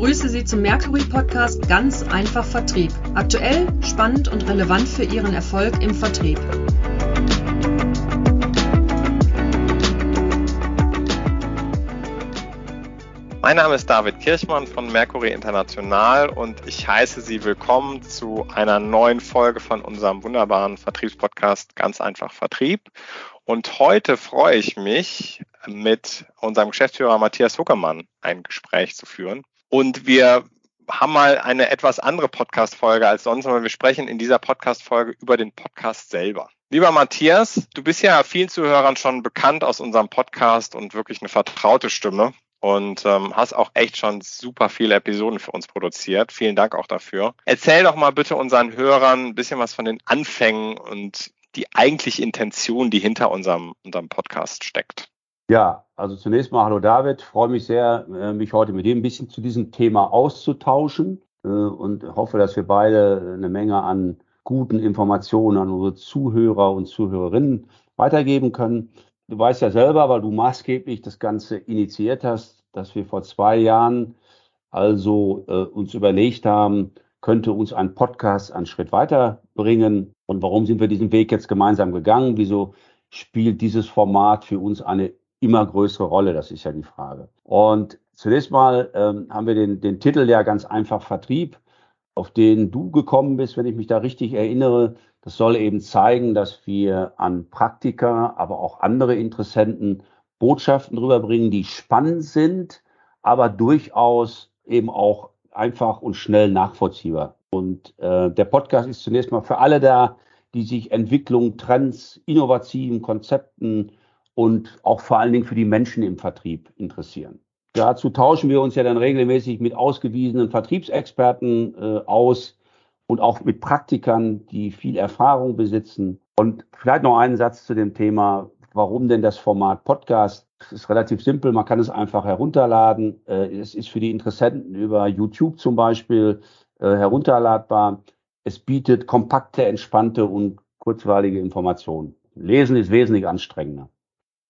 begrüße Sie zum Mercury Podcast Ganz einfach Vertrieb. Aktuell, spannend und relevant für Ihren Erfolg im Vertrieb. Mein Name ist David Kirchmann von Mercury International und ich heiße Sie willkommen zu einer neuen Folge von unserem wunderbaren Vertriebspodcast Ganz einfach Vertrieb. Und heute freue ich mich, mit unserem Geschäftsführer Matthias Huckermann ein Gespräch zu führen. Und wir haben mal eine etwas andere Podcast-Folge als sonst, aber wir sprechen in dieser Podcast-Folge über den Podcast selber. Lieber Matthias, du bist ja vielen Zuhörern schon bekannt aus unserem Podcast und wirklich eine vertraute Stimme und ähm, hast auch echt schon super viele Episoden für uns produziert. Vielen Dank auch dafür. Erzähl doch mal bitte unseren Hörern ein bisschen was von den Anfängen und die eigentliche Intention, die hinter unserem, unserem Podcast steckt. Ja, also zunächst mal hallo David, freue mich sehr, äh, mich heute mit dir ein bisschen zu diesem Thema auszutauschen äh, und hoffe, dass wir beide eine Menge an guten Informationen an unsere Zuhörer und Zuhörerinnen weitergeben können. Du weißt ja selber, weil du maßgeblich das Ganze initiiert hast, dass wir vor zwei Jahren also äh, uns überlegt haben, könnte uns ein Podcast einen Schritt weiterbringen? Und warum sind wir diesen Weg jetzt gemeinsam gegangen? Wieso spielt dieses Format für uns eine immer größere Rolle? Das ist ja die Frage. Und zunächst mal ähm, haben wir den, den Titel ja ganz einfach Vertrieb, auf den du gekommen bist, wenn ich mich da richtig erinnere. Das soll eben zeigen, dass wir an Praktiker, aber auch andere Interessenten Botschaften rüberbringen, die spannend sind, aber durchaus eben auch einfach und schnell nachvollziehbar. Und äh, der Podcast ist zunächst mal für alle da, die sich Entwicklung, Trends, innovativen Konzepten und auch vor allen Dingen für die Menschen im Vertrieb interessieren. Dazu tauschen wir uns ja dann regelmäßig mit ausgewiesenen Vertriebsexperten äh, aus, und auch mit Praktikern, die viel Erfahrung besitzen. Und vielleicht noch einen Satz zu dem Thema, warum denn das Format Podcast? Es ist relativ simpel, man kann es einfach herunterladen. Äh, es ist für die Interessenten über YouTube zum Beispiel äh, herunterladbar. Es bietet kompakte, entspannte und kurzweilige Informationen. Lesen ist wesentlich anstrengender.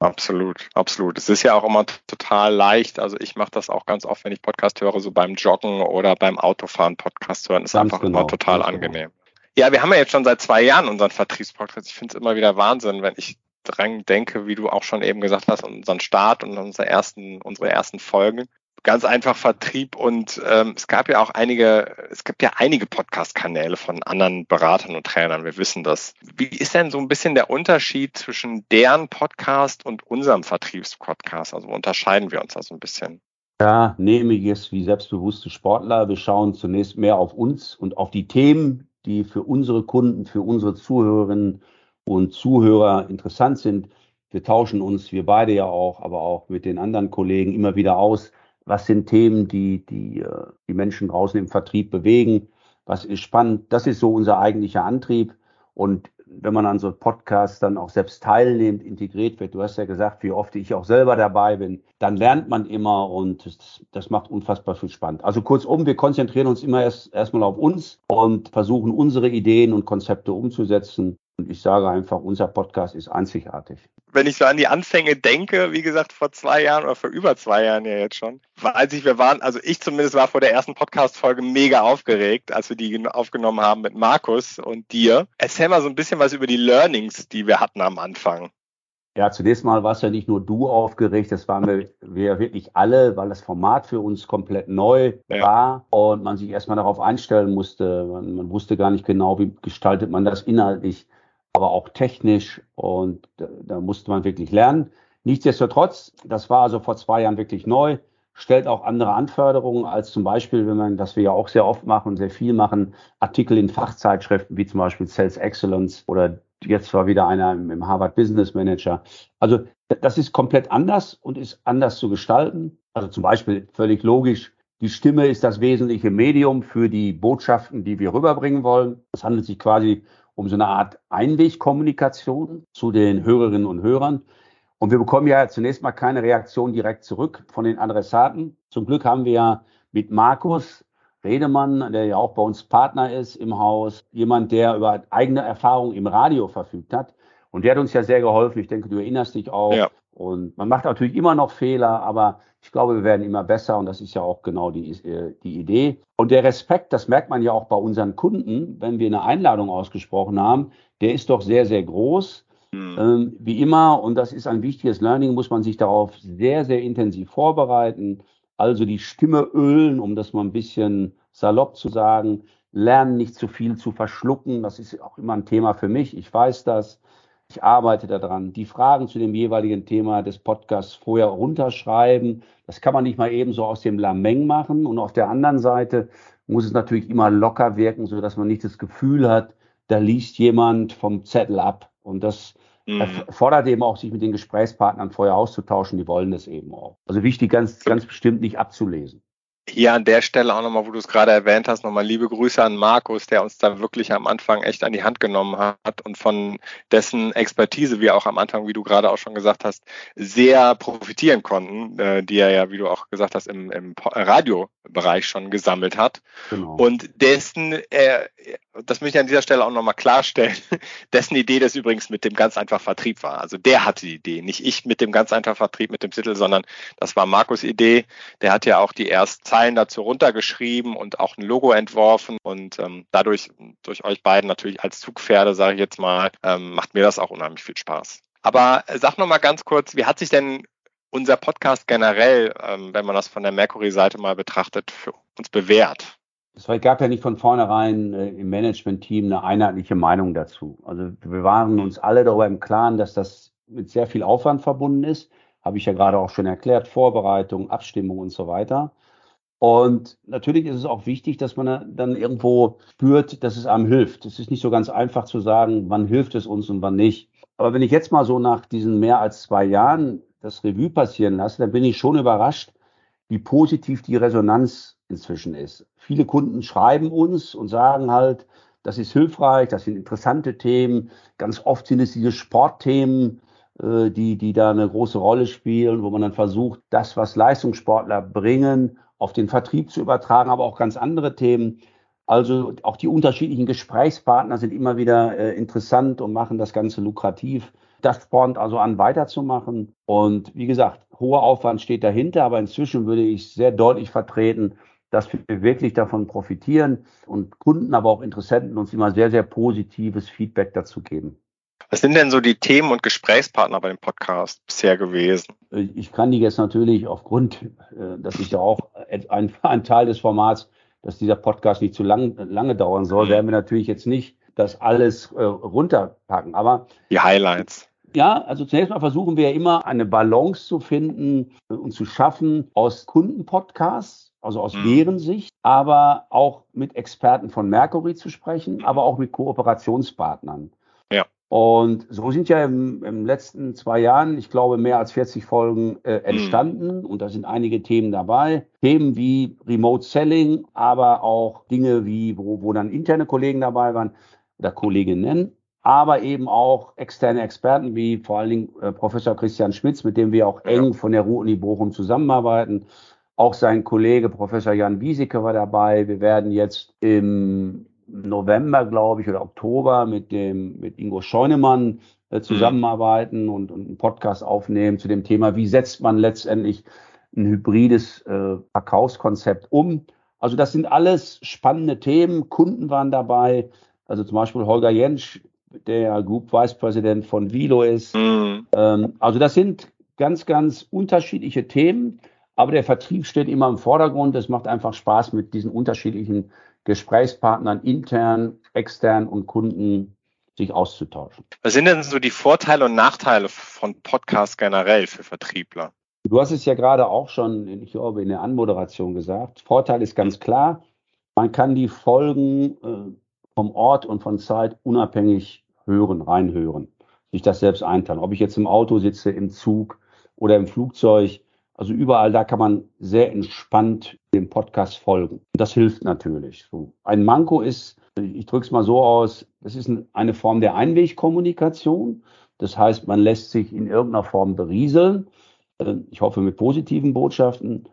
Absolut, absolut. Es ist ja auch immer total leicht. Also ich mache das auch ganz oft, wenn ich Podcast höre, so beim Joggen oder beim Autofahren Podcast hören. Ist ganz einfach genau, immer total genau. angenehm. Genau. Ja, wir haben ja jetzt schon seit zwei Jahren unseren Vertriebspodcast. Ich finde es immer wieder Wahnsinn, wenn ich dran denke, wie du auch schon eben gesagt hast, unseren Start und unsere ersten, unsere ersten Folgen ganz einfach Vertrieb und ähm, es gab ja auch einige, es gibt ja einige Podcast-Kanäle von anderen Beratern und Trainern, wir wissen das. Wie ist denn so ein bisschen der Unterschied zwischen deren Podcast und unserem Vertriebspodcast? Also unterscheiden wir uns da so ein bisschen? Ja, nehme ich es wie selbstbewusste Sportler. Wir schauen zunächst mehr auf uns und auf die Themen, die für unsere Kunden, für unsere Zuhörerinnen und Zuhörer interessant sind. Wir tauschen uns, wir beide ja auch, aber auch mit den anderen Kollegen immer wieder aus was sind Themen, die, die äh, die Menschen draußen im Vertrieb bewegen, was ist spannend. Das ist so unser eigentlicher Antrieb. Und wenn man an so Podcasts dann auch selbst teilnimmt, integriert wird, du hast ja gesagt, wie oft ich auch selber dabei bin, dann lernt man immer und das, das macht unfassbar viel spannend. Also kurzum, wir konzentrieren uns immer erst erstmal auf uns und versuchen unsere Ideen und Konzepte umzusetzen. Und ich sage einfach, unser Podcast ist einzigartig. Wenn ich so an die Anfänge denke, wie gesagt, vor zwei Jahren oder vor über zwei Jahren ja jetzt schon, als ich, wir waren, also ich zumindest war vor der ersten Podcast-Folge mega aufgeregt, als wir die aufgenommen haben mit Markus und dir. Erzähl mal so ein bisschen was über die Learnings, die wir hatten am Anfang. Ja, zunächst mal warst ja nicht nur du aufgeregt, das waren wir, wir wirklich alle, weil das Format für uns komplett neu ja. war und man sich erstmal darauf einstellen musste. Man, man, wusste gar nicht genau, wie gestaltet man das inhaltlich aber auch technisch und da, musste man wirklich lernen. Nichtsdestotrotz, das war also vor zwei Jahren wirklich neu, stellt auch andere Anforderungen als zum Beispiel, wenn man, das wir ja auch sehr oft machen sehr viel machen, Artikel in Fachzeitschriften wie zum Beispiel Sales Excellence oder jetzt war wieder einer im Harvard Business Manager. Also das ist komplett anders und ist anders zu gestalten. Also zum Beispiel völlig logisch, die Stimme ist das wesentliche Medium für die Botschaften, die wir rüberbringen wollen. Es handelt sich quasi um so eine Art Einwegkommunikation zu den Hörerinnen und Hörern. Und wir bekommen ja zunächst mal keine Reaktion direkt zurück von den Adressaten. Zum Glück haben wir ja mit Markus Redemann, der ja auch bei uns Partner ist im Haus, jemand, der über eigene Erfahrung im Radio verfügt hat. Und der hat uns ja sehr geholfen. Ich denke, du erinnerst dich auch. Ja. Und man macht natürlich immer noch Fehler, aber ich glaube, wir werden immer besser und das ist ja auch genau die, äh, die Idee. Und der Respekt, das merkt man ja auch bei unseren Kunden, wenn wir eine Einladung ausgesprochen haben, der ist doch sehr, sehr groß. Mhm. Ähm, wie immer, und das ist ein wichtiges Learning, muss man sich darauf sehr, sehr intensiv vorbereiten. Also die Stimme ölen, um das mal ein bisschen salopp zu sagen. Lernen nicht zu viel zu verschlucken. Das ist auch immer ein Thema für mich. Ich weiß das. Ich arbeite daran. Die Fragen zu dem jeweiligen Thema des Podcasts vorher runterschreiben. Das kann man nicht mal eben so aus dem Lameng machen. Und auf der anderen Seite muss es natürlich immer locker wirken, so dass man nicht das Gefühl hat, da liest jemand vom Zettel ab. Und das mhm. fordert eben auch, sich mit den Gesprächspartnern vorher auszutauschen. Die wollen das eben auch. Also wichtig, ganz, ganz bestimmt nicht abzulesen hier an der Stelle auch nochmal, wo du es gerade erwähnt hast, nochmal liebe Grüße an Markus, der uns da wirklich am Anfang echt an die Hand genommen hat und von dessen Expertise wir auch am Anfang, wie du gerade auch schon gesagt hast, sehr profitieren konnten, äh, die er ja, wie du auch gesagt hast, im, im Radiobereich schon gesammelt hat. Genau. Und dessen, äh, das möchte ich an dieser Stelle auch nochmal klarstellen, dessen Idee das übrigens mit dem ganz einfach Vertrieb war. Also der hatte die Idee, nicht ich mit dem ganz einfach Vertrieb mit dem Titel, sondern das war Markus Idee. Der hat ja auch die ersten Zeilen dazu runtergeschrieben und auch ein Logo entworfen und ähm, dadurch durch euch beiden natürlich als Zugpferde, sage ich jetzt mal, ähm, macht mir das auch unheimlich viel Spaß. Aber äh, sag noch mal ganz kurz, wie hat sich denn unser Podcast generell, ähm, wenn man das von der Mercury-Seite mal betrachtet, für uns bewährt? Es gab ja nicht von vornherein äh, im Management-Team eine einheitliche Meinung dazu. Also wir waren uns alle darüber im Klaren, dass das mit sehr viel Aufwand verbunden ist. Habe ich ja gerade auch schon erklärt, Vorbereitung, Abstimmung und so weiter. Und natürlich ist es auch wichtig, dass man dann irgendwo spürt, dass es einem hilft. Es ist nicht so ganz einfach zu sagen, wann hilft es uns und wann nicht. Aber wenn ich jetzt mal so nach diesen mehr als zwei Jahren das Revue passieren lasse, dann bin ich schon überrascht, wie positiv die Resonanz inzwischen ist. Viele Kunden schreiben uns und sagen halt, das ist hilfreich, das sind interessante Themen. Ganz oft sind es diese Sportthemen, äh, die, die da eine große Rolle spielen, wo man dann versucht, das, was Leistungssportler bringen, auf den Vertrieb zu übertragen, aber auch ganz andere Themen. Also auch die unterschiedlichen Gesprächspartner sind immer wieder äh, interessant und machen das Ganze lukrativ. Das spornt also an, weiterzumachen. Und wie gesagt, hoher Aufwand steht dahinter, aber inzwischen würde ich sehr deutlich vertreten, dass wir wirklich davon profitieren und Kunden, aber auch Interessenten uns immer sehr, sehr positives Feedback dazu geben. Was sind denn so die Themen und Gesprächspartner bei dem Podcast bisher gewesen? Ich kann die jetzt natürlich aufgrund, äh, dass ich ja auch ein, ein Teil des Formats, dass dieser Podcast nicht zu lang, lange dauern soll, mhm. werden wir natürlich jetzt nicht das alles äh, runterpacken. Aber die Highlights. Ja, also zunächst mal versuchen wir ja immer eine Balance zu finden und zu schaffen aus Kundenpodcasts also aus mhm. deren Sicht, aber auch mit Experten von Mercury zu sprechen, aber auch mit Kooperationspartnern. Und so sind ja im, im letzten zwei Jahren, ich glaube, mehr als 40 Folgen äh, mhm. entstanden und da sind einige Themen dabei. Themen wie Remote Selling, aber auch Dinge wie, wo, wo dann interne Kollegen dabei waren oder Kolleginnen, aber eben auch externe Experten wie vor allen Dingen äh, Professor Christian Schmitz, mit dem wir auch eng von der Ruhr-Uni Bochum zusammenarbeiten auch sein Kollege Professor Jan Wieseke war dabei. Wir werden jetzt im November, glaube ich, oder Oktober mit dem mit Ingo Scheunemann äh, zusammenarbeiten mhm. und, und einen Podcast aufnehmen zu dem Thema, wie setzt man letztendlich ein hybrides äh, Verkaufskonzept um. Also das sind alles spannende Themen. Kunden waren dabei, also zum Beispiel Holger Jentsch, der Group Vice President von Vilo ist. Mhm. Ähm, also das sind ganz, ganz unterschiedliche Themen. Aber der Vertrieb steht immer im Vordergrund. Es macht einfach Spaß, mit diesen unterschiedlichen Gesprächspartnern intern, extern und Kunden sich auszutauschen. Was sind denn so die Vorteile und Nachteile von Podcasts generell für Vertriebler? Du hast es ja gerade auch schon, ich glaube, in der Anmoderation gesagt. Vorteil ist ganz klar, man kann die Folgen äh, vom Ort und von Zeit unabhängig hören, reinhören, sich das selbst einteilen. Ob ich jetzt im Auto sitze, im Zug oder im Flugzeug, also überall da kann man sehr entspannt dem Podcast folgen. Das hilft natürlich. So. Ein Manko ist, ich drücke es mal so aus, das ist eine Form der Einwegkommunikation. Das heißt, man lässt sich in irgendeiner Form berieseln. Äh, ich hoffe mit positiven Botschaften.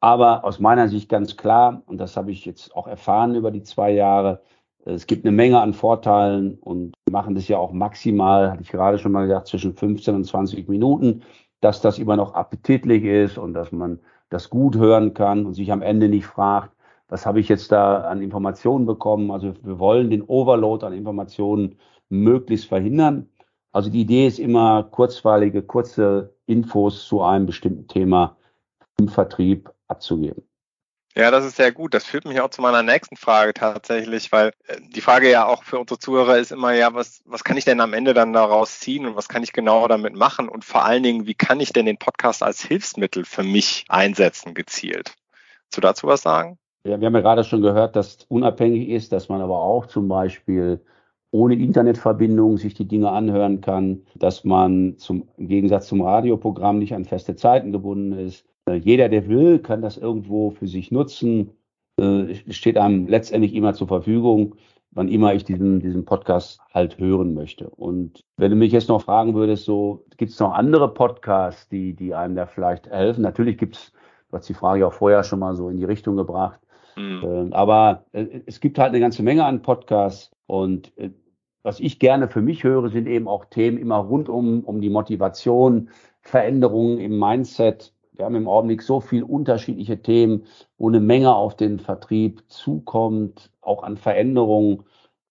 Aber aus meiner Sicht ganz klar, und das habe ich jetzt auch erfahren über die zwei Jahre, es gibt eine Menge an Vorteilen und machen das ja auch maximal, hatte ich gerade schon mal gesagt, zwischen 15 und 20 Minuten. Dass das immer noch appetitlich ist und dass man das gut hören kann und sich am Ende nicht fragt, was habe ich jetzt da an Informationen bekommen. Also wir wollen den Overload an Informationen möglichst verhindern. Also die Idee ist immer kurzweilige, kurze Infos zu einem bestimmten Thema im Vertrieb abzugeben. Ja, das ist sehr gut. Das führt mich auch zu meiner nächsten Frage tatsächlich, weil äh, die Frage ja auch für unsere Zuhörer ist immer, ja, was, was kann ich denn am Ende dann daraus ziehen und was kann ich genau damit machen? Und vor allen Dingen, wie kann ich denn den Podcast als Hilfsmittel für mich einsetzen, gezielt? Willst du dazu was sagen? Ja, wir haben ja gerade schon gehört, dass unabhängig ist, dass man aber auch zum Beispiel ohne Internetverbindung sich die Dinge anhören kann, dass man zum, im Gegensatz zum Radioprogramm nicht an feste Zeiten gebunden ist, jeder, der will, kann das irgendwo für sich nutzen. Äh, steht einem letztendlich immer zur Verfügung, wann immer ich diesen, diesen Podcast halt hören möchte. Und wenn du mich jetzt noch fragen würdest, so gibt es noch andere Podcasts, die, die einem da vielleicht helfen? Natürlich gibt es, du hast die Frage auch vorher schon mal so in die Richtung gebracht. Mhm. Aber es gibt halt eine ganze Menge an Podcasts und was ich gerne für mich höre, sind eben auch Themen immer rund um, um die Motivation, Veränderungen im Mindset, wir haben im Augenblick so viel unterschiedliche Themen, wo eine Menge auf den Vertrieb zukommt, auch an Veränderungen.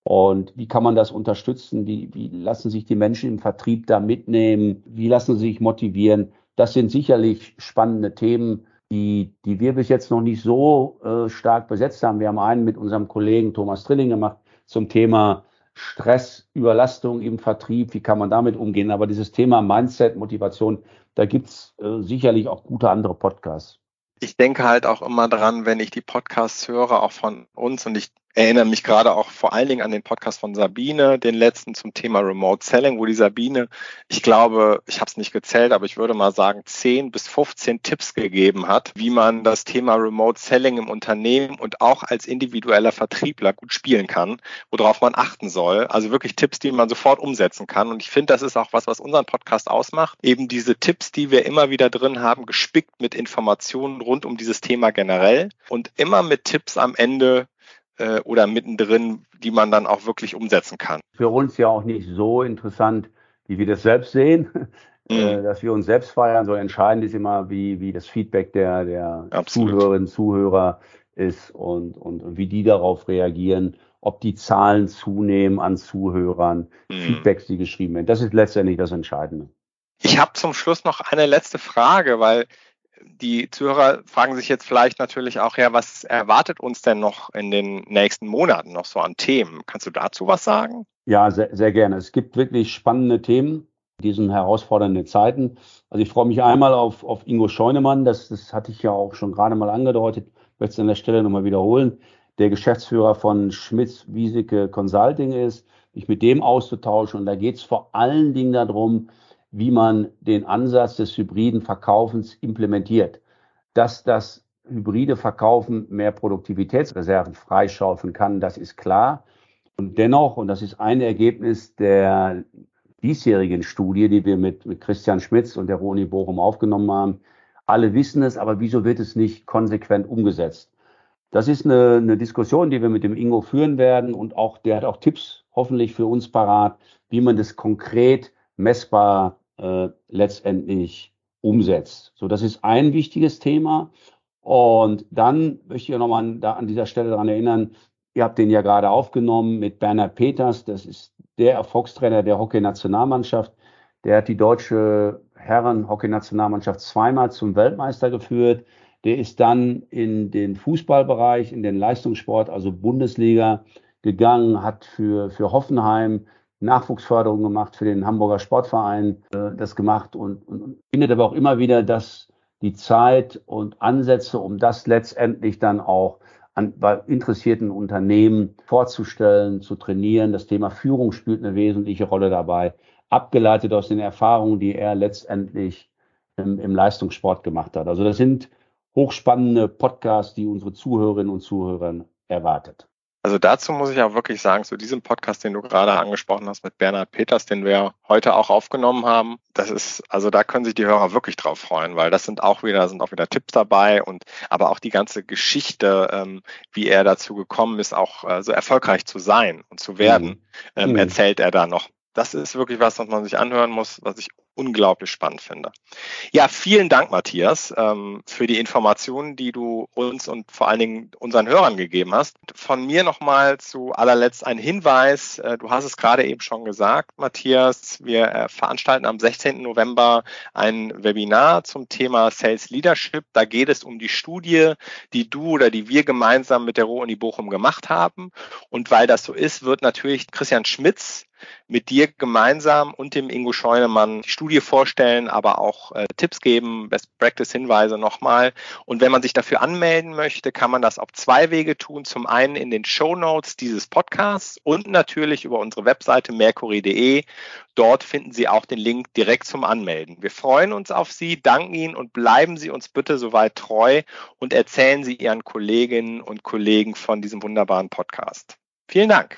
Und wie kann man das unterstützen? Wie, wie lassen sich die Menschen im Vertrieb da mitnehmen? Wie lassen sie sich motivieren? Das sind sicherlich spannende Themen, die, die wir bis jetzt noch nicht so äh, stark besetzt haben. Wir haben einen mit unserem Kollegen Thomas Trilling gemacht zum Thema Stress, Überlastung im Vertrieb. Wie kann man damit umgehen? Aber dieses Thema Mindset, Motivation, da gibt's äh, sicherlich auch gute andere Podcasts. Ich denke halt auch immer dran, wenn ich die Podcasts höre, auch von uns, und ich erinnere mich gerade auch vor allen Dingen an den Podcast von Sabine, den letzten zum Thema Remote Selling, wo die Sabine, ich glaube, ich habe es nicht gezählt, aber ich würde mal sagen, 10 bis 15 Tipps gegeben hat, wie man das Thema Remote Selling im Unternehmen und auch als individueller Vertriebler gut spielen kann, worauf man achten soll. Also wirklich Tipps, die man sofort umsetzen kann. Und ich finde, das ist auch was, was unseren Podcast ausmacht. Eben diese Tipps, die wir immer wieder drin haben, gespickt mit Informationen rund um dieses Thema generell und immer mit Tipps am Ende, äh, oder mittendrin, die man dann auch wirklich umsetzen kann. Für uns ja auch nicht so interessant, wie wir das selbst sehen, äh, mhm. dass wir uns selbst feiern. So entscheidend ist immer, wie, wie das Feedback der, der Zuhörerinnen, Zuhörer ist und, und, und wie die darauf reagieren ob die Zahlen zunehmen an Zuhörern, mhm. Feedbacks, die geschrieben werden. Das ist letztendlich das Entscheidende. Ich habe zum Schluss noch eine letzte Frage, weil die Zuhörer fragen sich jetzt vielleicht natürlich auch, ja, was erwartet uns denn noch in den nächsten Monaten noch so an Themen? Kannst du dazu was sagen? Ja, sehr, sehr gerne. Es gibt wirklich spannende Themen in diesen herausfordernden Zeiten. Also ich freue mich einmal auf, auf Ingo Scheunemann, das, das hatte ich ja auch schon gerade mal angedeutet, ich möchte es an der Stelle nochmal wiederholen, der Geschäftsführer von Schmitz Wieseke Consulting ist, mich mit dem auszutauschen. Und da geht es vor allen Dingen darum, wie man den Ansatz des hybriden Verkaufens implementiert. Dass das hybride Verkaufen mehr Produktivitätsreserven freischaufeln kann, das ist klar. Und dennoch, und das ist ein Ergebnis der diesjährigen Studie, die wir mit, mit Christian Schmitz und der Uni Bochum aufgenommen haben, alle wissen es, aber wieso wird es nicht konsequent umgesetzt? Das ist eine, eine Diskussion, die wir mit dem Ingo führen werden und auch der hat auch Tipps hoffentlich für uns parat, wie man das konkret messbar äh, letztendlich umsetzt. So, das ist ein wichtiges Thema. Und dann möchte ich nochmal an, da an dieser Stelle daran erinnern, ihr habt den ja gerade aufgenommen mit Bernhard Peters, das ist der Erfolgstrainer der Hockey-Nationalmannschaft. Der hat die deutsche Herren-Hockey-Nationalmannschaft zweimal zum Weltmeister geführt. Der ist dann in den Fußballbereich, in den Leistungssport, also Bundesliga gegangen, hat für, für Hoffenheim Nachwuchsförderung gemacht für den Hamburger Sportverein, äh, das gemacht und, und findet aber auch immer wieder, dass die Zeit und Ansätze, um das letztendlich dann auch an, bei interessierten Unternehmen vorzustellen, zu trainieren. Das Thema Führung spielt eine wesentliche Rolle dabei, abgeleitet aus den Erfahrungen, die er letztendlich im, im Leistungssport gemacht hat. Also das sind hochspannende Podcasts, die unsere Zuhörerinnen und Zuhörer erwartet. Also dazu muss ich auch wirklich sagen, zu diesem Podcast, den du gerade angesprochen hast mit Bernhard Peters, den wir heute auch aufgenommen haben, das ist, also da können sich die Hörer wirklich drauf freuen, weil das sind auch wieder, sind auch wieder Tipps dabei und aber auch die ganze Geschichte, ähm, wie er dazu gekommen ist, auch äh, so erfolgreich zu sein und zu werden, mhm. ähm, mhm. erzählt er da noch. Das ist wirklich was, was man sich anhören muss, was ich unglaublich spannend finde. Ja, vielen Dank, Matthias, ähm, für die Informationen, die du uns und vor allen Dingen unseren Hörern gegeben hast. Von mir nochmal zu allerletzt ein Hinweis. Äh, du hast es gerade eben schon gesagt, Matthias. Wir äh, veranstalten am 16. November ein Webinar zum Thema Sales Leadership. Da geht es um die Studie, die du oder die wir gemeinsam mit der Ruhr-Uni Bochum gemacht haben. Und weil das so ist, wird natürlich Christian Schmitz mit dir gemeinsam und dem Ingo Scheunemann die Studie vorstellen, aber auch äh, Tipps geben, Best Practice Hinweise nochmal. Und wenn man sich dafür anmelden möchte, kann man das auf zwei Wege tun. Zum einen in den Show Notes dieses Podcasts und natürlich über unsere Webseite mercury.de. Dort finden Sie auch den Link direkt zum Anmelden. Wir freuen uns auf Sie, danken Ihnen und bleiben Sie uns bitte soweit treu und erzählen Sie Ihren Kolleginnen und Kollegen von diesem wunderbaren Podcast. Vielen Dank.